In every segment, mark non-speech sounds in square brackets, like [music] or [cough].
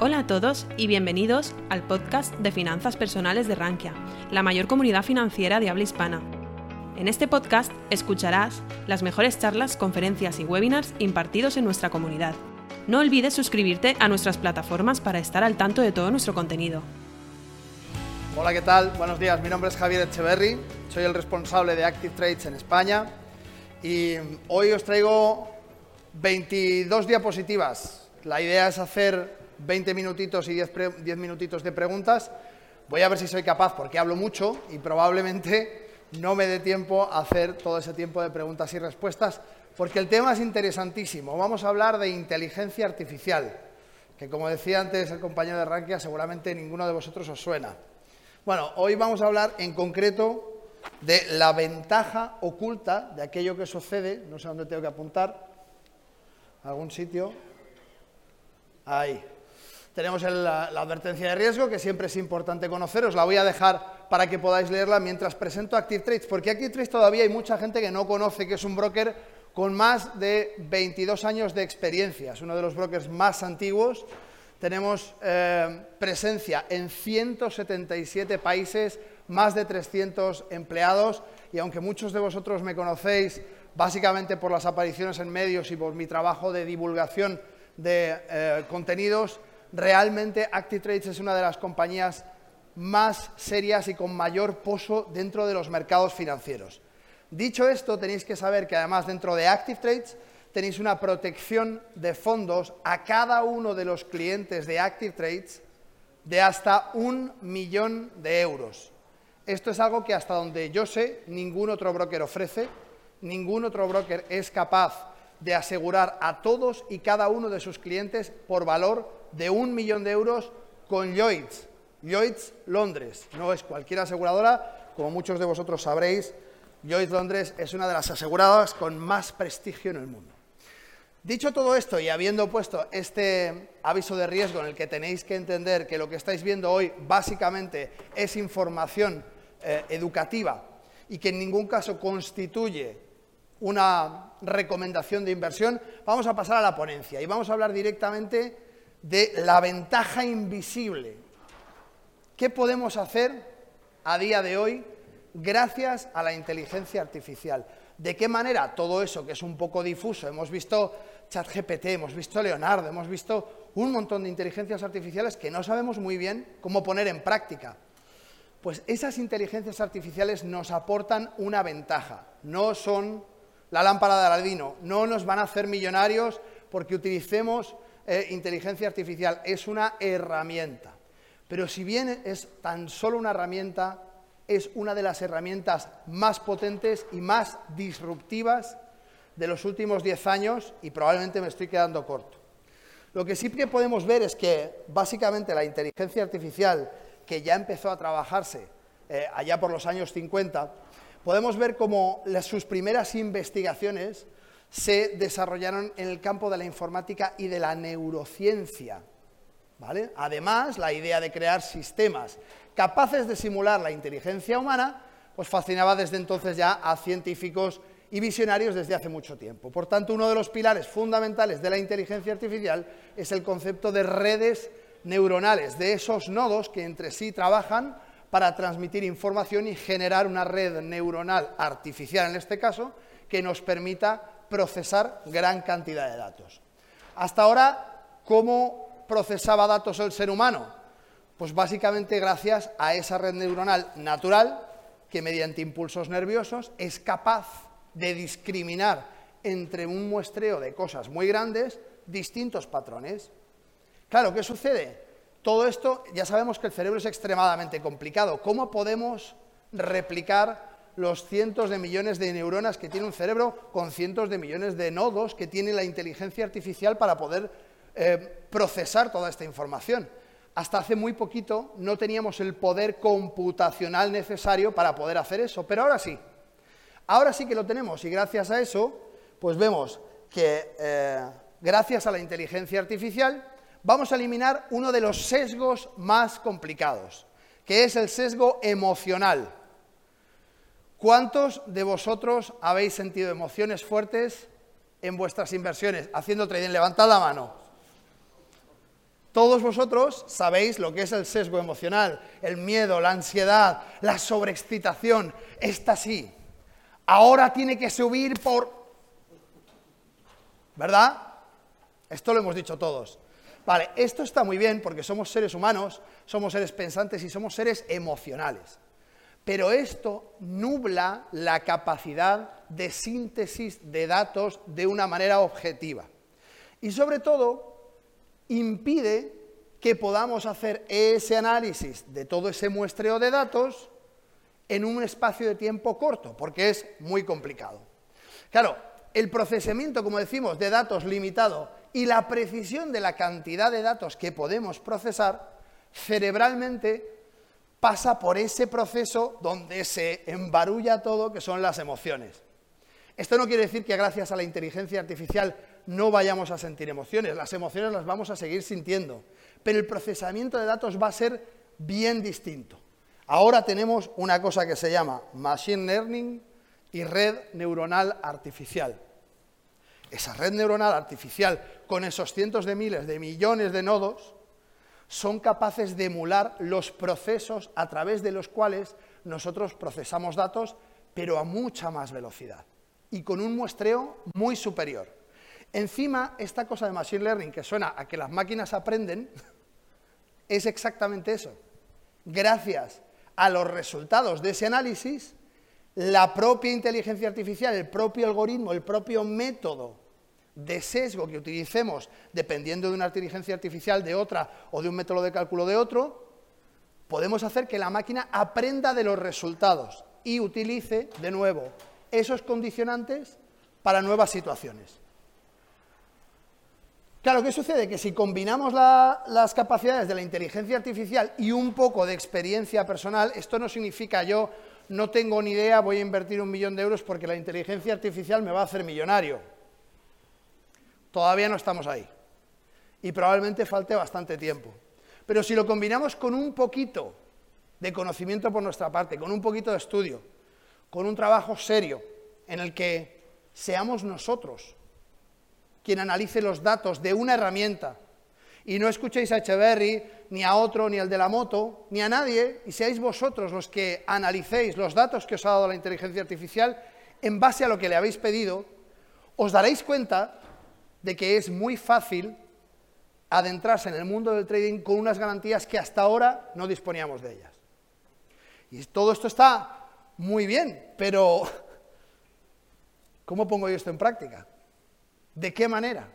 Hola a todos y bienvenidos al podcast de finanzas personales de Rankia, la mayor comunidad financiera de habla hispana. En este podcast escucharás las mejores charlas, conferencias y webinars impartidos en nuestra comunidad. No olvides suscribirte a nuestras plataformas para estar al tanto de todo nuestro contenido. Hola, ¿qué tal? Buenos días, mi nombre es Javier Echeverry, soy el responsable de Active Trades en España y hoy os traigo 22 diapositivas. La idea es hacer 20 minutitos y 10, minutitos de preguntas. Voy a ver si soy capaz, porque hablo mucho y probablemente no me dé tiempo a hacer todo ese tiempo de preguntas y respuestas, porque el tema es interesantísimo. Vamos a hablar de inteligencia artificial, que como decía antes el compañero de Rankia, seguramente ninguno de vosotros os suena. Bueno, hoy vamos a hablar en concreto de la ventaja oculta de aquello que sucede, no sé dónde tengo que apuntar, algún sitio, ahí, tenemos la, advertencia de riesgo, que siempre es importante conocer. Os la voy a dejar para que podáis leerla mientras presento Active Trades, porque Active Trades todavía hay mucha gente que no conoce que es un broker con más de 22 años de experiencia. Es uno de los brokers más antiguos. Tenemos eh, presencia en 177 países, más de 300 empleados, y aunque muchos de vosotros me conocéis básicamente por las apariciones en medios y por mi trabajo de divulgación de eh, contenidos, realmente ActiveTrades es una de las compañías más serias y con mayor pozo dentro de los mercados financieros. Dicho esto, tenéis que saber que además dentro de ActiveTrades tenéis una protección de fondos a cada uno de los clientes de ActiveTrades de hasta un millón de euros. Esto es algo que hasta donde yo sé ningún otro broker ofrece, ningún otro broker es capaz de asegurar a todos y cada uno de sus clientes por valor de un millón de euros con Lloyds. Lloyds Londres. No es cualquier aseguradora, como muchos de vosotros sabréis, Lloyds Londres es una de las aseguradoras con más prestigio en el mundo. Dicho todo esto y habiendo puesto este aviso de riesgo en el que tenéis que entender que lo que estáis viendo hoy básicamente es información eh, educativa y que en ningún caso constituye una recomendación de inversión, vamos a pasar a la ponencia y vamos a hablar directamente de la ventaja invisible. ¿Qué podemos hacer a día de hoy gracias a la inteligencia artificial? ¿De qué manera todo eso que es un poco difuso? Hemos visto ChatGPT, hemos visto Leonardo, hemos visto un montón de inteligencias artificiales que no sabemos muy bien cómo poner en práctica. Pues esas inteligencias artificiales nos aportan una ventaja. No son la lámpara de Aladino, no nos van a hacer millonarios porque utilicemos eh, inteligencia artificial, es una herramienta. Pero si bien es tan solo una herramienta, es una de las herramientas más potentes y más disruptivas de los últimos 10 años y probablemente me estoy quedando corto. Lo que sí que podemos ver es que básicamente la inteligencia artificial, que ya empezó a trabajarse eh, allá por los años 50, podemos ver como sus primeras investigaciones se desarrollaron en el campo de la informática y de la neurociencia. ¿vale? Además, la idea de crear sistemas capaces de simular la inteligencia humana, pues fascinaba desde entonces ya a científicos y visionarios desde hace mucho tiempo. Por tanto, uno de los pilares fundamentales de la inteligencia artificial es el concepto de redes neuronales, de esos nodos que entre sí trabajan para transmitir información y generar una red neuronal artificial, en este caso, que nos permita procesar gran cantidad de datos. Hasta ahora, ¿cómo procesaba datos el ser humano? Pues básicamente gracias a esa red neuronal natural que mediante impulsos nerviosos es capaz de discriminar entre un muestreo de cosas muy grandes distintos patrones. Claro, ¿qué sucede? Todo esto, ya sabemos que el cerebro es extremadamente complicado. ¿Cómo podemos replicar los cientos de millones de neuronas que tiene un cerebro con cientos de millones de nodos que tiene la inteligencia artificial para poder eh, procesar toda esta información. Hasta hace muy poquito no teníamos el poder computacional necesario para poder hacer eso, pero ahora sí. Ahora sí que lo tenemos y gracias a eso, pues vemos que eh, gracias a la inteligencia artificial vamos a eliminar uno de los sesgos más complicados, que es el sesgo emocional. ¿Cuántos de vosotros habéis sentido emociones fuertes en vuestras inversiones haciendo trading? Levantad la mano. Todos vosotros sabéis lo que es el sesgo emocional, el miedo, la ansiedad, la sobreexcitación. Esta sí. Ahora tiene que subir por... ¿Verdad? Esto lo hemos dicho todos. Vale, esto está muy bien porque somos seres humanos, somos seres pensantes y somos seres emocionales. Pero esto nubla la capacidad de síntesis de datos de una manera objetiva. Y sobre todo, impide que podamos hacer ese análisis de todo ese muestreo de datos en un espacio de tiempo corto, porque es muy complicado. Claro, el procesamiento, como decimos, de datos limitado y la precisión de la cantidad de datos que podemos procesar, cerebralmente pasa por ese proceso donde se embarulla todo, que son las emociones. Esto no quiere decir que gracias a la inteligencia artificial no vayamos a sentir emociones, las emociones las vamos a seguir sintiendo, pero el procesamiento de datos va a ser bien distinto. Ahora tenemos una cosa que se llama Machine Learning y red neuronal artificial. Esa red neuronal artificial, con esos cientos de miles de millones de nodos, son capaces de emular los procesos a través de los cuales nosotros procesamos datos, pero a mucha más velocidad y con un muestreo muy superior. Encima, esta cosa de Machine Learning que suena a que las máquinas aprenden, [laughs] es exactamente eso. Gracias a los resultados de ese análisis, la propia inteligencia artificial, el propio algoritmo, el propio método de sesgo que utilicemos, dependiendo de una inteligencia artificial de otra o de un método de cálculo de otro, podemos hacer que la máquina aprenda de los resultados y utilice de nuevo esos condicionantes para nuevas situaciones. Claro, ¿qué sucede? Que si combinamos las capacidades de la inteligencia artificial y un poco de experiencia personal, esto no significa yo no tengo ni idea, voy a invertir un millón de euros porque la inteligencia artificial me va a hacer millonario. Todavía no estamos ahí. Y probablemente falte bastante tiempo. Pero si lo combinamos con un poquito de conocimiento por nuestra parte, con un poquito de estudio, con un trabajo serio en el que seamos nosotros quien analice los datos de una herramienta. Y no escuchéis a Echeverry, ni a otro, ni al de la moto, ni a nadie, y seáis vosotros los que analicéis los datos que os ha dado la inteligencia artificial en base a lo que le habéis pedido, os daréis cuenta de que es muy fácil adentrarse en el mundo del trading con unas garantías que hasta ahora no disponíamos de ellas. Y todo esto está muy bien, pero ¿cómo pongo yo esto en práctica? ¿De qué manera?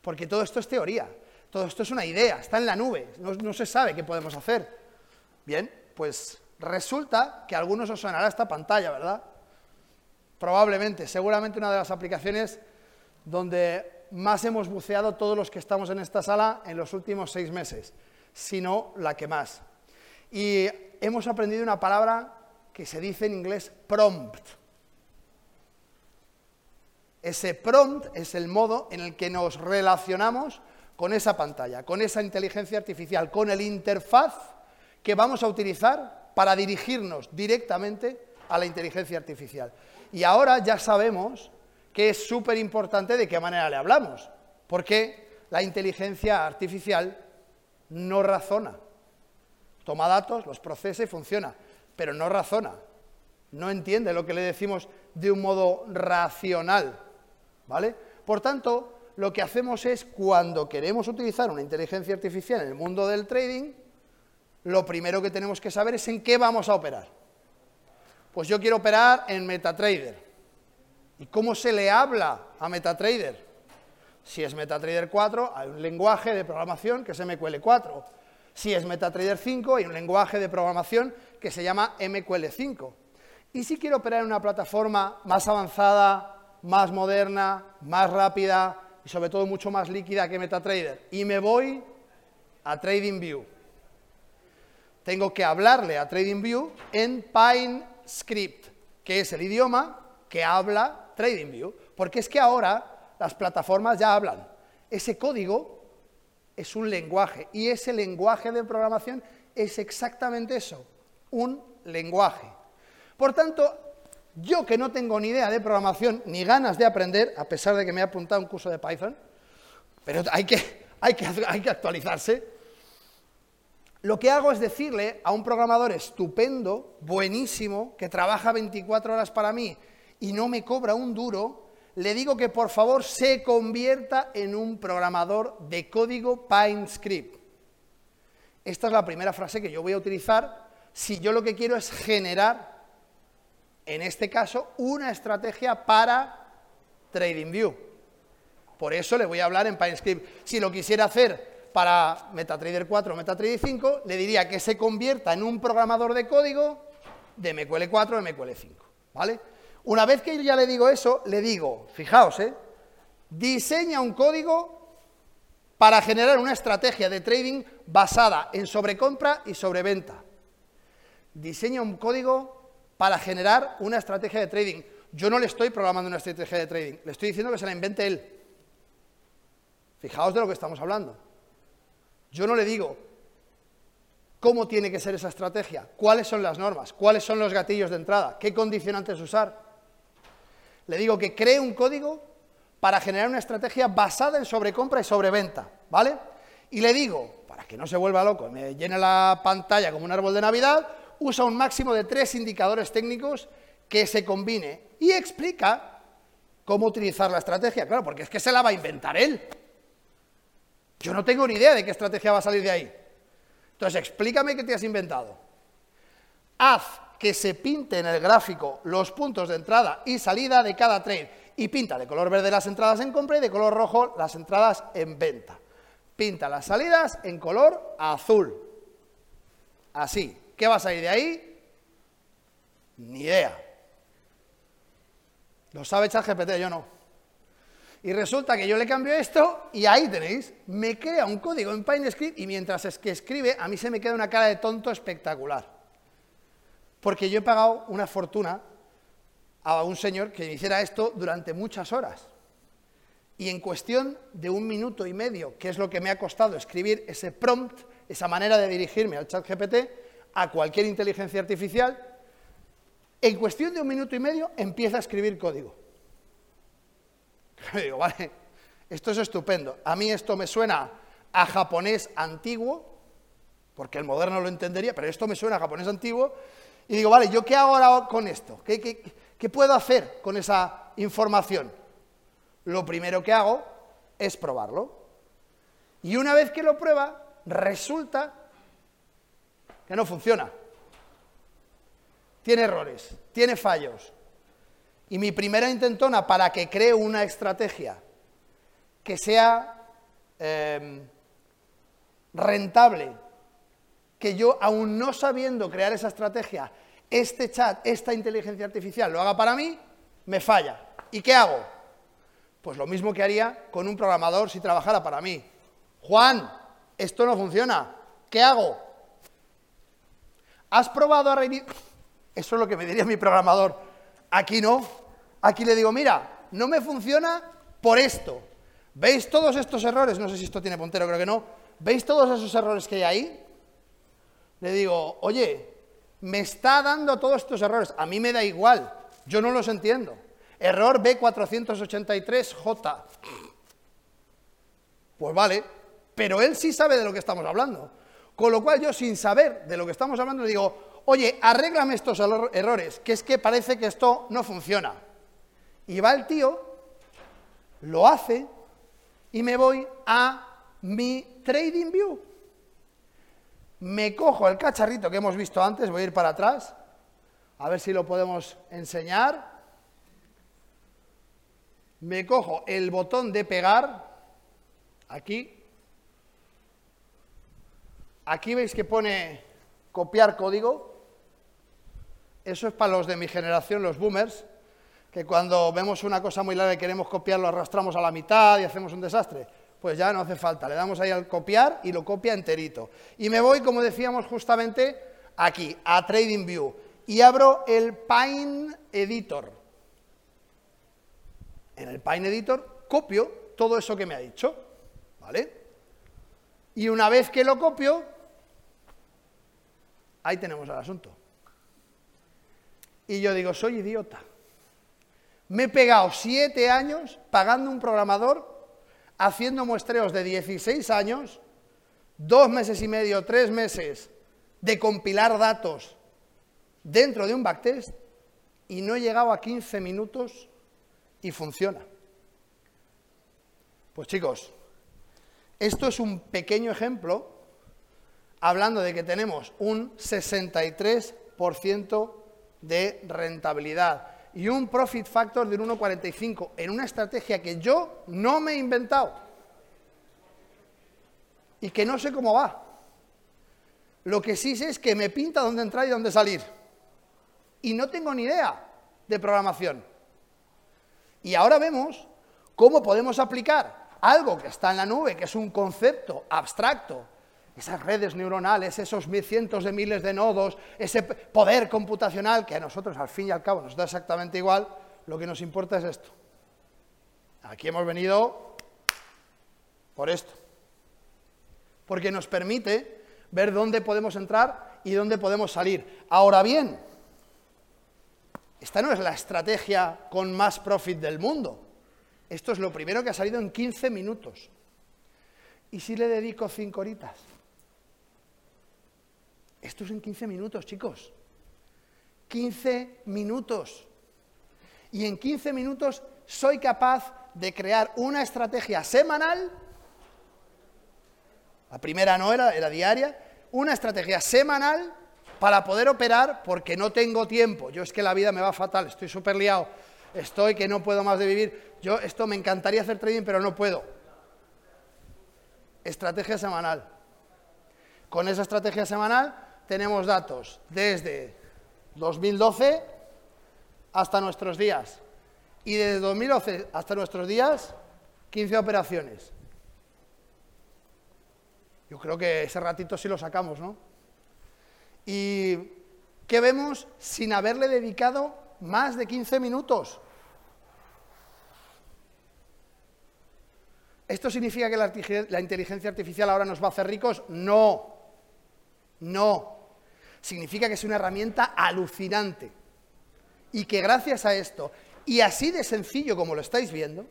Porque todo esto es teoría, todo esto es una idea, está en la nube, no, se sabe qué podemos hacer. Bien, pues resulta que a algunos os sonará esta pantalla, ¿verdad? Probablemente, seguramente una de las aplicaciones donde más hemos buceado todos los que estamos en esta sala en los últimos seis meses, si no la que más. Y hemos aprendido una palabra que se dice en inglés prompt. Ese prompt es el modo en el que nos relacionamos con esa pantalla, con esa inteligencia artificial, con el interfaz que vamos a utilizar para dirigirnos directamente a la inteligencia artificial. Y ahora ya sabemos que es súper importante de qué manera le hablamos, porque la inteligencia artificial no razona. Toma datos, los procesa y funciona, pero no razona. No entiende lo que le decimos de un modo racional. ¿Vale? Por tanto, lo que hacemos es, cuando queremos utilizar una inteligencia artificial en el mundo del trading, lo primero que tenemos que saber es en qué vamos a operar. Pues yo quiero operar en MetaTrader. ¿Y cómo se le habla a MetaTrader? Si es MetaTrader 4, hay un lenguaje de programación que es MQL4. Si es MetaTrader 5, hay un lenguaje de programación que se llama MQL5. Y si quiero operar en una plataforma más avanzada, más moderna, más rápida y sobre todo mucho más líquida que MetaTrader. Y me voy a TradingView. Tengo que hablarle a TradingView en PineScript, que es el idioma que habla TradingView. Porque es que ahora las plataformas ya hablan. Ese código es un lenguaje y ese lenguaje de programación es exactamente eso, un lenguaje. Por tanto, yo que no tengo ni idea de programación, ni ganas de aprender, a pesar de que me he apuntado un curso de Python, pero hay que, hay que, hay que actualizarse. Lo que hago es decirle a un programador estupendo, buenísimo, que trabaja 24 horas para mí y no me cobra un duro, le digo que por favor se convierta en un programador de código PineScript. Esta es la primera frase que yo voy a utilizar si yo lo que quiero es generar, en este caso, una estrategia para TradingView. Por eso le voy a hablar en PineScript. Si lo quisiera hacer para MetaTrader 4 o MetaTrader 5, le diría que se convierta en un programador de código de MQL4 o MQL5. ¿Vale? Una vez que yo ya le digo eso, le digo, fijaos, ¿eh? diseña un código para generar una estrategia de trading basada en sobrecompra y sobreventa. Diseña un código para generar una estrategia de trading. Yo no le estoy programando una estrategia de trading, le estoy diciendo que se la invente él. Fijaos de lo que estamos hablando. Yo no le digo cómo tiene que ser esa estrategia, cuáles son las normas, cuáles son los gatillos de entrada, qué condicionantes usar. Le digo que cree un código para generar una estrategia basada en sobrecompra y sobreventa, ¿vale? Y le digo, para que no se vuelva loco me llene la pantalla como un árbol de Navidad, usa un máximo de tres indicadores técnicos que se combine y explica cómo utilizar la estrategia. Claro, porque es que se la va a inventar él. Yo no tengo ni idea de qué estrategia va a salir de ahí. Entonces, explícame qué te has inventado. Haz que se pinte en el gráfico los puntos de entrada y salida de cada trade y pinta de color verde las entradas en compra y de color rojo las entradas en venta. Pinta las salidas en color azul. Así. ¿Qué va a salir de ahí? Ni idea. Lo sabe ChatGPT, yo no. Y resulta que yo le cambio esto y ahí tenéis, me crea un código en PineScript y mientras es que escribe, a mí se me queda una cara de tonto espectacular. Porque yo he pagado una fortuna a un señor que hiciera esto durante muchas horas. Y en cuestión de un minuto y medio, que es lo que me ha costado escribir ese prompt, esa manera de dirigirme al chat GPT, a cualquier inteligencia artificial, en cuestión de un minuto y medio empieza a escribir código. [laughs] digo, vale, esto es estupendo. A mí esto me suena a japonés antiguo, porque el moderno lo entendería, pero esto me suena a japonés antiguo. Y digo, vale, ¿yo qué hago ahora con esto? ¿Qué, qué, ¿Qué puedo hacer con esa información? Lo primero que hago es probarlo. Y una vez que lo prueba, resulta no funciona. Tiene errores, tiene fallos. Y mi primera intentona para que cree una estrategia que sea em, rentable, que yo, aún no sabiendo crear esa estrategia, este chat, esta inteligencia artificial lo haga para mí, me falla. ¿Y qué hago? Pues lo mismo que haría con un programador si trabajara para mí. Juan, esto no funciona. ¿Qué hago? ¿Has probado a reiniciar? Eso es lo que me diría mi programador. Aquí no. Aquí le digo, mira, no me funciona por esto. ¿Veis todos estos errores? No sé si esto tiene puntero, creo que no. ¿Veis todos esos errores que hay ahí? Le digo, oye, me está dando todos estos errores. A mí me da igual, yo no los entiendo. Error B483J. Pues vale, pero él sí sabe de lo que estamos hablando. Con lo cual yo sin saber de lo que estamos hablando le digo, oye, arréglame estos errores, que es que parece que esto no funciona. Y va el tío, lo hace y me voy a mi Trading View me cojo el cacharrito que hemos visto antes, voy a ir para atrás, a ver si lo podemos enseñar. Me cojo el botón de pegar, aquí. Aquí veis que pone copiar código. Eso es para los de mi generación, los boomers, que cuando vemos una cosa muy larga y queremos copiarlo, arrastramos a la mitad y hacemos un desastre pues ya no hace falta. Le damos ahí al copiar y lo copia enterito. Y me voy, como decíamos justamente, aquí, a TradingView. Y abro el Pine Editor. En el Pine Editor copio todo eso que me ha dicho. ¿Vale? Y una vez que lo copio, ahí tenemos el asunto. Y yo digo, soy idiota. Me he pegado siete años pagando un programador haciendo muestreos de 16 años, dos meses y medio, tres meses de compilar datos dentro de un backtest y no he llegado a 15 minutos y funciona. Pues chicos, esto es un pequeño ejemplo hablando de que tenemos un 63% de rentabilidad y un profit factor del 1,45 en una estrategia que yo no me he inventado y que no sé cómo va. Lo que sí sé es que me pinta dónde entrar y dónde salir. Y no tengo ni idea de programación. Y ahora vemos cómo podemos aplicar algo que está en la nube, que es un concepto abstracto, esas redes neuronales, esos cientos de miles de nodos, ese poder computacional que a nosotros al fin y al cabo nos da exactamente igual, lo que nos importa es esto. Aquí hemos venido por esto, porque nos permite ver dónde podemos entrar y dónde podemos salir. Ahora bien, esta no es la estrategia con más profit del mundo. Esto es lo primero que ha salido en 15 minutos. ¿Y si le dedico 5 horitas? Esto es en 15 minutos, chicos. 15 minutos. Y en 15 minutos soy capaz de crear una estrategia semanal. La primera no era, era diaria. Una estrategia semanal para poder operar porque no tengo tiempo. Yo es que la vida me va fatal, estoy súper liado, estoy que no puedo más de vivir. Yo esto me encantaría hacer trading, pero no puedo. Estrategia semanal. Con esa estrategia semanal tenemos datos desde 2012 hasta nuestros días. Y desde 2012 hasta nuestros días, 15 operaciones. Yo creo que ese ratito sí lo sacamos, ¿no? ¿Y qué vemos sin haberle dedicado más de 15 minutos? ¿Esto significa que la, inteligencia artificial ahora nos va a hacer ricos? No, no. Significa que es una herramienta alucinante y que gracias a esto, y así de sencillo como lo estáis viendo,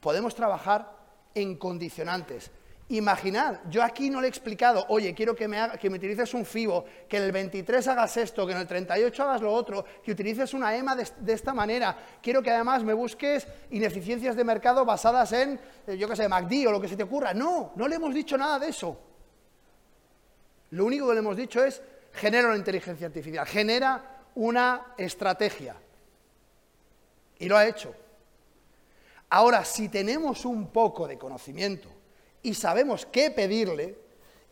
podemos trabajar en condicionantes, Imaginad, yo aquí no le he explicado, oye, quiero que me, que me utilices un FIBO, que en el 23 hagas esto, que en el 38 hagas lo otro, que utilices una EMA de, esta manera. Quiero que además me busques ineficiencias de mercado basadas en, eh, yo qué sé, MACD o lo que se te ocurra. No, no le hemos dicho nada de eso. Lo único que le hemos dicho es, genera una inteligencia artificial, genera una estrategia. Y lo ha hecho. Ahora, si tenemos un poco de conocimiento, y sabemos qué pedirle,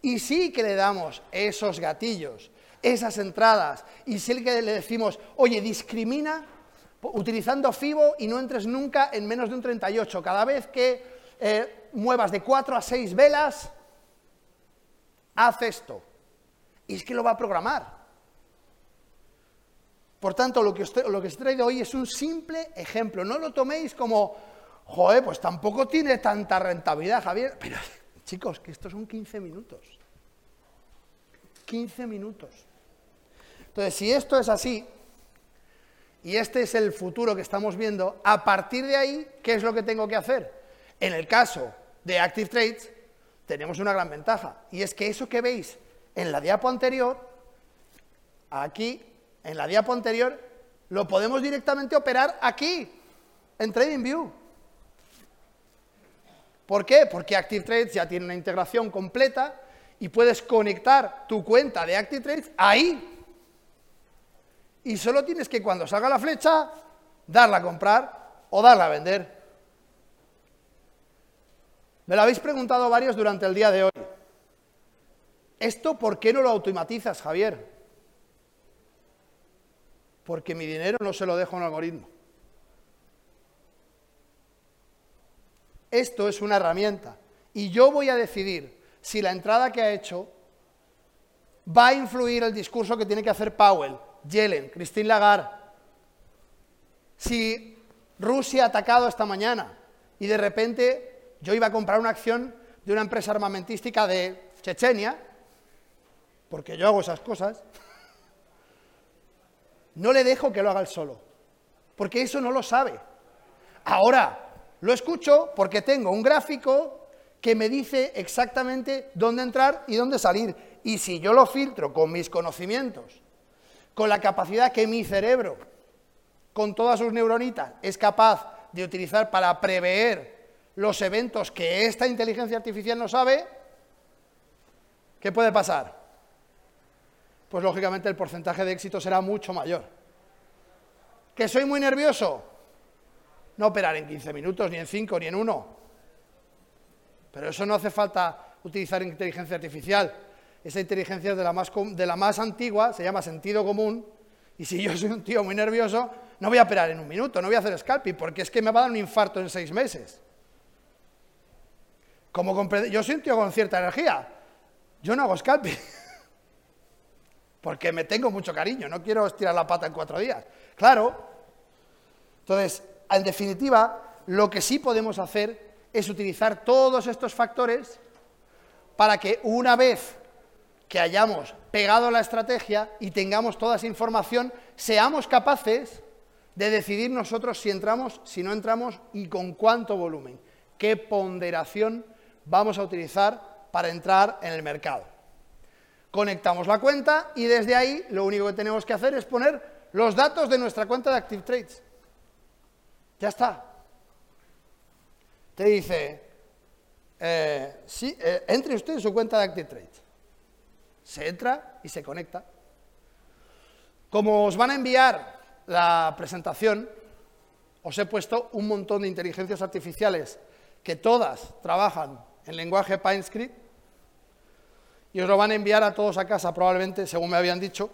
y sí que le damos esos gatillos, esas entradas, y sí que le decimos, oye, discrimina utilizando FIBO y no entres nunca en menos de un 38. Cada vez que eh, muevas de 4 a 6 velas, haz esto. Y es que lo va a programar. Por tanto, lo que, os, lo que os hoy es un simple ejemplo. No lo toméis como Joder, pues tampoco tiene tanta rentabilidad, Javier. Pero, chicos, que estos son 15 minutos. 15 minutos. Entonces, si esto es así, y este es el futuro que estamos viendo, a partir de ahí, ¿qué es lo que tengo que hacer? En el caso de Active Trades, tenemos una gran ventaja, y es que eso que veis en la diapo anterior, aquí, en la diapo anterior, lo podemos directamente operar aquí, en TradingView. ¿Por qué? Porque ActiveTrades ya tiene una integración completa y puedes conectar tu cuenta de ActiveTrades ahí. Y solo tienes que cuando salga la flecha, darla a comprar o darla a vender. Me lo habéis preguntado varios durante el día de hoy. ¿Esto por qué no lo automatizas, Javier? Porque mi dinero no se lo dejo a un algoritmo. Esto es una herramienta. Y yo voy a decidir si la entrada que ha hecho va a influir el discurso que tiene que hacer Powell, Yellen, Christine Lagarde. Si Rusia ha atacado esta mañana y de repente yo iba a comprar una acción de una empresa armamentística de Chechenia, porque yo hago esas cosas, no le dejo que lo haga él solo, porque eso no lo sabe. Ahora, Lo escucho porque tengo un gráfico que me dice exactamente dónde entrar y dónde salir. Y si yo lo filtro con mis conocimientos, con la capacidad que mi cerebro, con todas sus neuronitas, es capaz de utilizar para prever los eventos que esta inteligencia artificial no sabe, ¿qué puede pasar? Pues lógicamente el porcentaje de éxito será mucho mayor. ¿Que soy muy nervioso? No operar en 15 minutos, ni en 5, ni en 1. Pero eso no hace falta utilizar inteligencia artificial. Esa inteligencia es de la más, de la más antigua, se llama sentido común, y si yo soy un tío muy nervioso, no voy a operar en un minuto, no voy a hacer scalping, porque es que me va a dar un infarto en seis meses. Como yo soy un tío con cierta energía, yo no hago scalping, [laughs] porque me tengo mucho cariño, no quiero estirar la pata en cuatro días. Claro. Entonces, en definitiva, lo que sí podemos hacer es utilizar todos estos factores para que una vez que hayamos pegado la estrategia y tengamos toda esa información, seamos capaces de decidir nosotros si entramos, si no entramos y con cuánto volumen, qué ponderación vamos a utilizar para entrar en el mercado. Conectamos la cuenta y desde ahí lo único que tenemos que hacer es poner los datos de nuestra cuenta de Active Trades. Ya está. Te dice, eh, sí, eh, entre usted en su cuenta de Active Trades. Se entra y se conecta. Como os van a enviar la presentación, os he puesto un montón de inteligencias artificiales que todas trabajan en lenguaje PineScript y os lo van a enviar a todos a casa probablemente, según me habían dicho.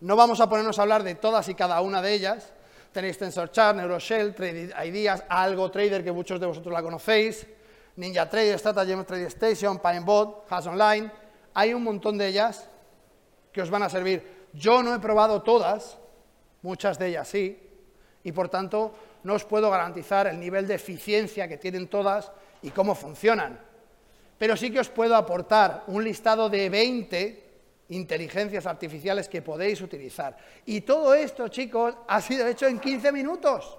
No vamos a ponernos a hablar de todas y cada una de ellas. Tenéis TensorChart, NeuroShell, Trade Ideas, Algo Trader, que muchos de vosotros la conocéis, Ninja Trader, Stratagem Trade PineBot, Has Online. Hay un montón de ellas que os van a servir. Yo no he probado todas, muchas de ellas sí, y por tanto no os puedo garantizar el nivel de eficiencia que tienen todas y cómo funcionan. Pero sí que os puedo aportar un listado de 20 inteligencias artificiales que podéis utilizar. Y todo esto, chicos, ha sido hecho en 15 minutos.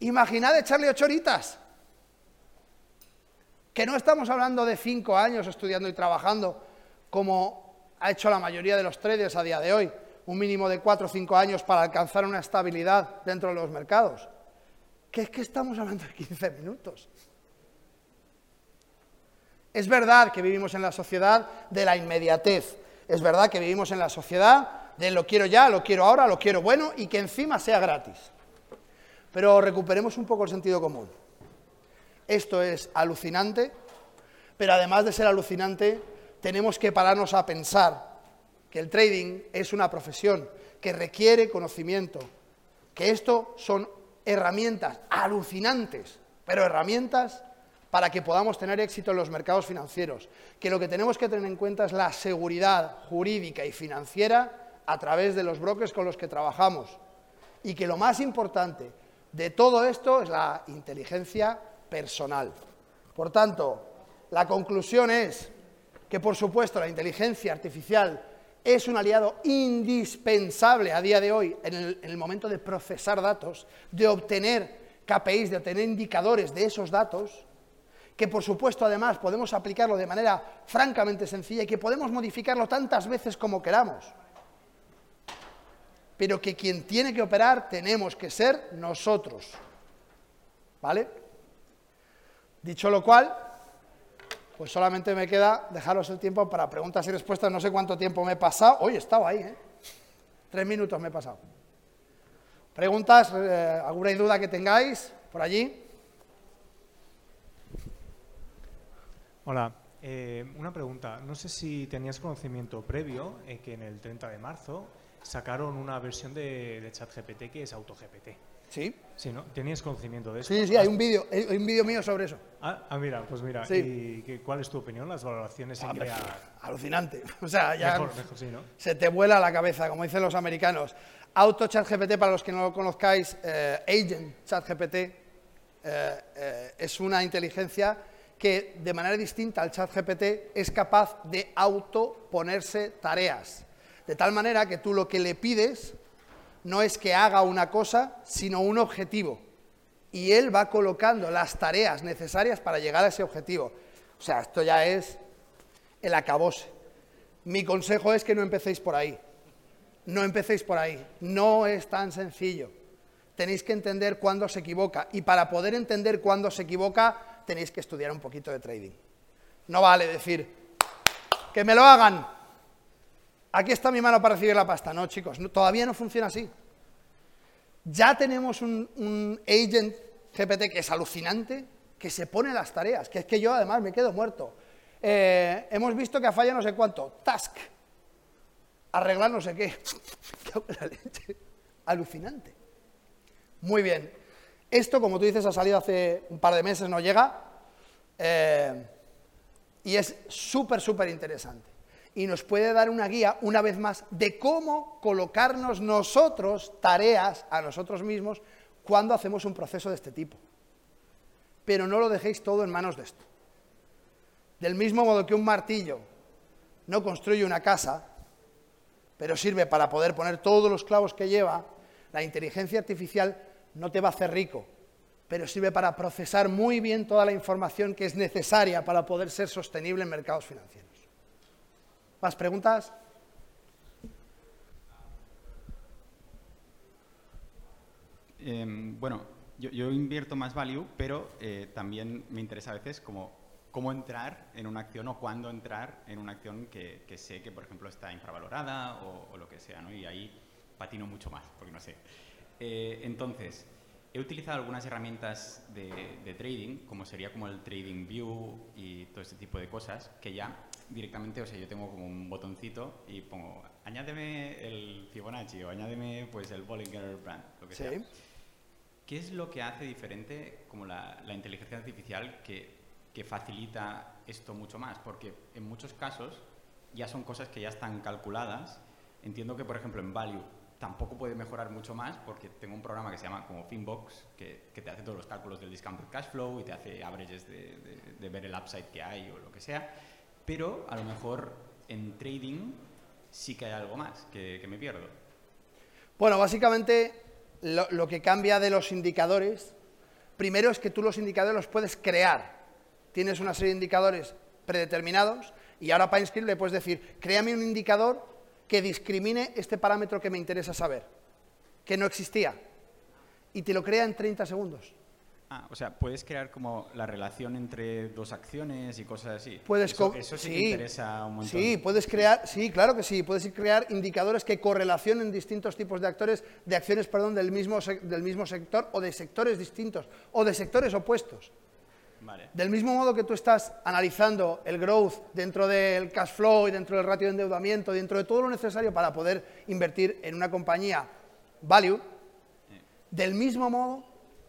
Imaginad echarle 8 horitas. Que no estamos hablando de 5 años estudiando y trabajando como ha hecho la mayoría de los traders a día de hoy, un mínimo de 4 o 5 años para alcanzar una estabilidad dentro de los mercados. Que es que estamos hablando de 15 minutos. Es verdad que vivimos en la sociedad de la inmediatez, es verdad que vivimos en la sociedad de lo quiero ya, lo quiero ahora, lo quiero bueno y que encima sea gratis. Pero recuperemos un poco el sentido común. Esto es alucinante, pero además de ser alucinante, tenemos que pararnos a pensar que el trading es una profesión que requiere conocimiento, que esto son herramientas alucinantes, pero herramientas para que podamos tener éxito en los mercados financieros, que lo que tenemos que tener en cuenta es la seguridad jurídica y financiera a través de los brokers con los que trabajamos, y que lo más importante de todo esto es la inteligencia personal. Por tanto, la conclusión es que, por supuesto, la inteligencia artificial es un aliado indispensable a día de hoy en el, en el momento de procesar datos, de obtener KPIs, de obtener indicadores de esos datos, que por supuesto además podemos aplicarlo de manera francamente sencilla y que podemos modificarlo tantas veces como queramos. Pero que quien tiene que operar tenemos que ser nosotros. ¿Vale? Dicho lo cual, pues solamente me queda dejaros el tiempo para preguntas y respuestas. No sé cuánto tiempo me he pasado. Hoy he estado ahí, ¿eh? Tres minutos me he pasado. ¿Preguntas? Eh, ¿Alguna duda que tengáis por allí? Hola, eh, una pregunta. No sé si tenías conocimiento previo en que en el 30 de marzo sacaron una versión de, ChatGPT que es AutoGPT. Sí. Sí, ¿no? ¿Tenías conocimiento de eso? Sí, sí, hay un vídeo, hay un vídeo mío sobre eso. Ah, ah, mira, pues mira. Sí. ¿Y cuál es tu opinión? Las valoraciones en Alucinante. [laughs] O sea, ya mejor, mejor, sí, ¿no? se te vuela la cabeza, como dicen los americanos. Auto ChatGPT, para los que no lo conozcáis, eh, Agent ChatGPT, eh, eh, es una inteligencia que de manera distinta al chat GPT es capaz de autoponerse tareas. De tal manera que tú lo que le pides no es que haga una cosa, sino un objetivo. y él va colocando las tareas necesarias para llegar a ese objetivo. O sea, esto ya es el acabose. Mi consejo es que no empecéis por ahí. No empecéis por ahí. No es tan sencillo. Tenéis que entender cuándo se equivoca. Y para poder entender cuándo se equivoca, tenéis que estudiar un poquito de trading. No vale decir, que me lo hagan. Aquí está mi mano para recibir la pasta. No, chicos, todavía no funciona así. Ya tenemos un, agent GPT que es alucinante, que se pone las tareas, que es que yo además me quedo muerto. Eh, hemos visto que ha fallado no sé cuánto. Task. Arreglar no sé qué. [laughs] Alucinante. Muy bien. Esto, como tú dices, ha salido hace un par de meses, no llega. Eh, y es súper, súper interesante. Y nos puede dar una guía, una vez más, de cómo colocarnos nosotros tareas a nosotros mismos cuando hacemos un proceso de este tipo. Pero no lo dejéis todo en manos de esto. Del mismo modo que un martillo no construye una casa, pero sirve para poder poner todos los clavos que lleva, la inteligencia artificial no te va a hacer rico, pero sirve para procesar muy bien toda la información que es necesaria para poder ser sostenible en mercados financieros. ¿Más preguntas? Em, bueno, yo, invierto más value, pero eh, también me interesa a veces cómo entrar en una acción o cuándo entrar en una acción que, sé que, por ejemplo, está infravalorada o, lo que sea, ¿no? Y ahí patino mucho más, porque no sé. Eh, entonces, he utilizado algunas herramientas de, trading, como sería como el Trading View y todo este tipo de cosas, que ya directamente, o sea, yo tengo como un botoncito y pongo, añádeme el Fibonacci o añádeme pues el Bollinger Brand, lo que sea. ¿Qué es lo que hace diferente como la, inteligencia artificial que, que facilita esto mucho más? Porque en muchos casos ya son cosas que ya están calculadas. Entiendo que, por ejemplo, en Value tampoco puede mejorar mucho más porque tengo un programa que se llama como Finbox, que, te hace todos los cálculos del discounted cash flow y te hace averages de, ver el upside que hay o lo que sea, pero a lo mejor en trading sí que hay algo más que, me pierdo. Bueno, básicamente lo, lo, que cambia de los indicadores, primero es que tú los indicadores los puedes crear. Tienes una serie de indicadores predeterminados y ahora para inscribir le puedes decir, créame un indicador que discrimine este parámetro que me interesa saber, que no existía, y te lo crea en 30 segundos. Ah, o sea, puedes crear como la relación entre dos acciones y cosas así. Puedes eso, eso sí, que interesa un montón. Sí, puedes crear, sí, claro que sí, puedes crear indicadores que correlacionen distintos tipos de actores, de acciones, perdón, del mismo, del mismo sector o de sectores distintos o de sectores opuestos. Del mismo modo que tú estás analizando el growth dentro del cash flow y dentro del ratio de endeudamiento, dentro de todo lo necesario para poder invertir en una compañía value, del mismo modo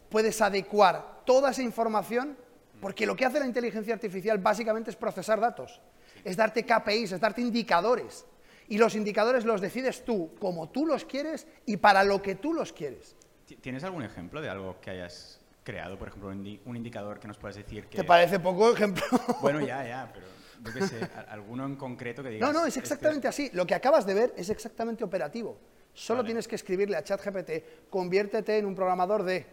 puedes adecuar toda esa información, porque lo que hace la inteligencia artificial básicamente es procesar datos, es darte KPIs, es darte indicadores. Y los indicadores los decides tú, como tú los quieres y para lo que tú los quieres. ¿Tienes algún ejemplo de algo que hayas creado, por ejemplo, un indicador que nos puedas decir que... ¿Te parece poco ejemplo? [laughs] Bueno, ya, ya, pero yo qué sé, alguno en concreto que digas... No, no, es exactamente así. Lo que acabas de ver es exactamente operativo. Solo tienes que escribirle a ChatGPT, conviértete en un programador de...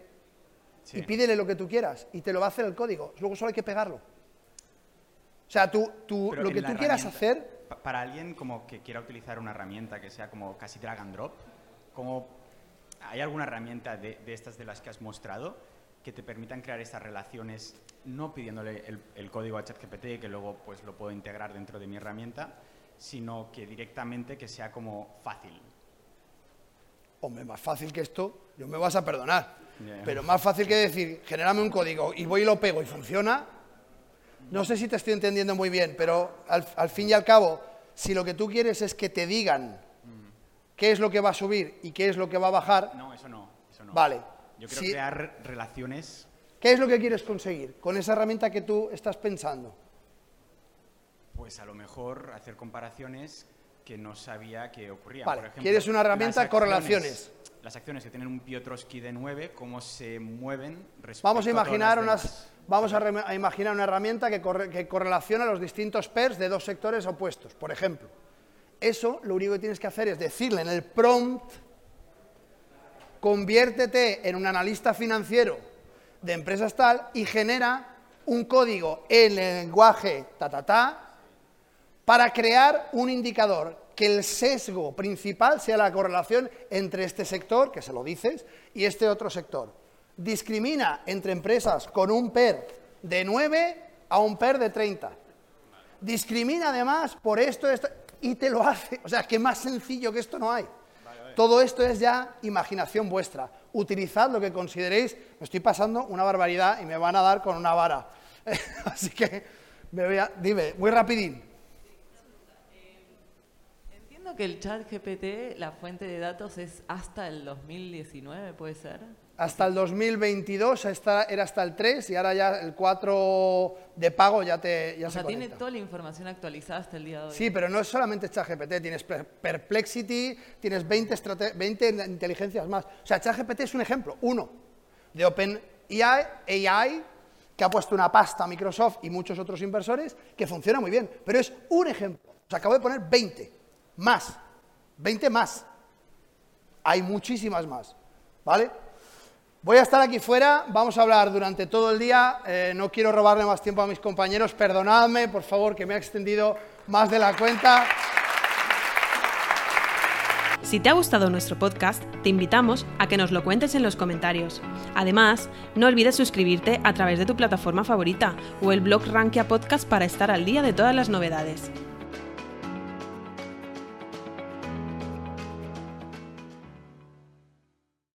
Y pídele lo que tú quieras y te lo va a hacer el código. Luego solo hay que pegarlo. O sea, tú, tú lo que tú quieras hacer... Para alguien como que quiera utilizar una herramienta que sea como casi drag and drop, como ¿hay alguna herramienta de, de estas de las que has mostrado que te permitan crear estas relaciones, no pidiéndole el, código a ChatGPT, que luego pues lo puedo integrar dentro de mi herramienta, sino que directamente que sea como fácil. Hombre, más fácil que esto, yo me vas a perdonar. Pero más fácil que decir, genérame un código y voy y lo pego y funciona. No sé si te estoy entendiendo muy bien, pero al, al fin y al cabo, si lo que tú quieres es que te digan mm. qué es lo que va a subir y qué es lo que va a bajar. No, eso no. Eso no. Vale, yo quiero crear relaciones. ¿Qué es lo que quieres conseguir con esa herramienta que tú estás pensando? Pues a lo mejor hacer comparaciones que no sabía que ocurrían. Vale, quieres una herramienta de correlaciones. Las acciones que tienen un Piotrowski de 9, cómo se mueven respecto vamos a imaginar unas, Vamos a, imaginar una herramienta que, que correlaciona los distintos pairs de dos sectores opuestos, por ejemplo. Eso lo único que tienes que hacer es decirle en el prompt conviértete en un analista financiero de empresas tal y genera un código en lenguaje ta ta ta para crear un indicador que el sesgo principal sea la correlación entre este sector, que se lo dices, y este otro sector. Discrimina entre empresas con un PER de 9 a un PER de 30. Discrimina además por esto, esto, y te lo hace. O sea, que más sencillo que esto no hay. Todo esto es ya imaginación vuestra. Utilizad lo que consideréis. Me estoy pasando una barbaridad y me van a dar con una vara. [laughs] Así que me voy a... Dime, muy rapidín. Entiendo que el chat GPT, la fuente de datos es hasta el 2019, ¿puede ser? Hasta el 2022 era hasta el 3 y ahora ya el 4 de pago ya te ya o sea, tiene toda la información actualizada hasta el día de hoy. Sí, pero no es solamente ChatGPT, tienes Perplexity, tienes 20, 20 inteligencias más. O sea, ChatGPT es un ejemplo, uno, de OpenAI, AI, que ha puesto una pasta a Microsoft y muchos otros inversores, que funciona muy bien, pero es un ejemplo. O sea, acabo de poner 20, más, 20 más. Hay muchísimas más, ¿vale? Voy a estar aquí fuera, vamos a hablar durante todo el día, eh, no quiero robarle más tiempo a mis compañeros, perdonadme, por favor, que me ha extendido más de la cuenta. Si te ha gustado nuestro podcast, te invitamos a que nos lo cuentes en los comentarios. Además, no olvides suscribirte a través de tu plataforma favorita o el blog Rankia Podcast para estar al día de todas las novedades.